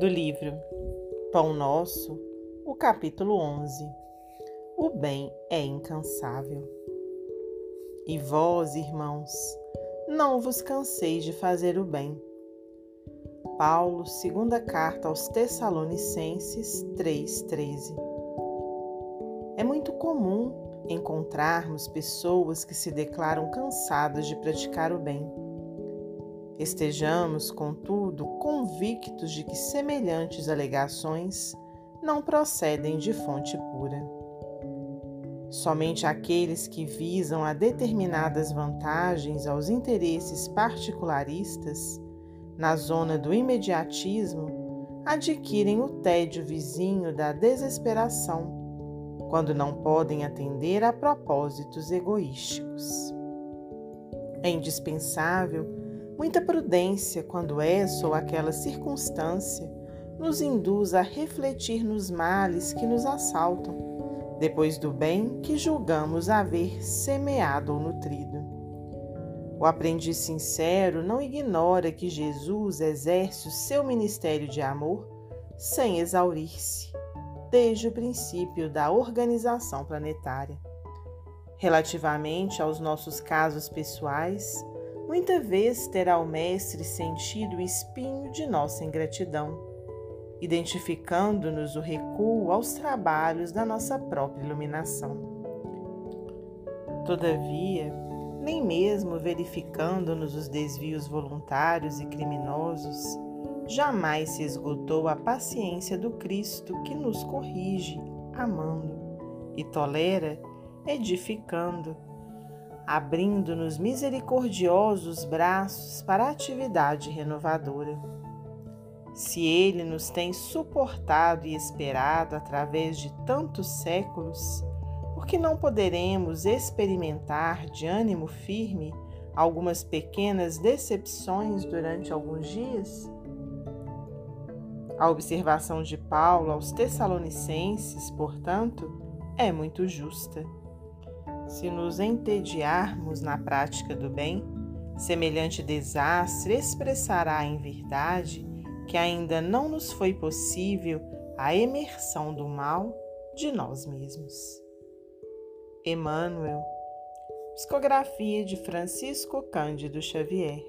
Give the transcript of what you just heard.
do livro Pão Nosso, o capítulo 11. O bem é incansável. E vós, irmãos, não vos canseis de fazer o bem. Paulo, segunda carta aos Tessalonicenses 3:13. É muito comum encontrarmos pessoas que se declaram cansadas de praticar o bem Estejamos, contudo, convictos de que semelhantes alegações não procedem de fonte pura. Somente aqueles que visam a determinadas vantagens aos interesses particularistas, na zona do imediatismo, adquirem o tédio vizinho da desesperação, quando não podem atender a propósitos egoísticos. É indispensável Muita prudência quando essa ou aquela circunstância nos induz a refletir nos males que nos assaltam, depois do bem que julgamos haver semeado ou nutrido. O aprendiz sincero não ignora que Jesus exerce o seu ministério de amor sem exaurir-se, desde o princípio da organização planetária. Relativamente aos nossos casos pessoais, Muita vez terá o Mestre sentido o espinho de nossa ingratidão, identificando-nos o recuo aos trabalhos da nossa própria iluminação. Todavia, nem mesmo verificando-nos os desvios voluntários e criminosos, jamais se esgotou a paciência do Cristo que nos corrige, amando, e tolera, edificando abrindo-nos misericordiosos braços para a atividade renovadora. Se Ele nos tem suportado e esperado através de tantos séculos, por que não poderemos experimentar de ânimo firme algumas pequenas decepções durante alguns dias? A observação de Paulo aos Tessalonicenses, portanto, é muito justa. Se nos entediarmos na prática do bem, semelhante desastre expressará em verdade que ainda não nos foi possível a emersão do mal de nós mesmos. Emmanuel, psicografia de Francisco Cândido Xavier.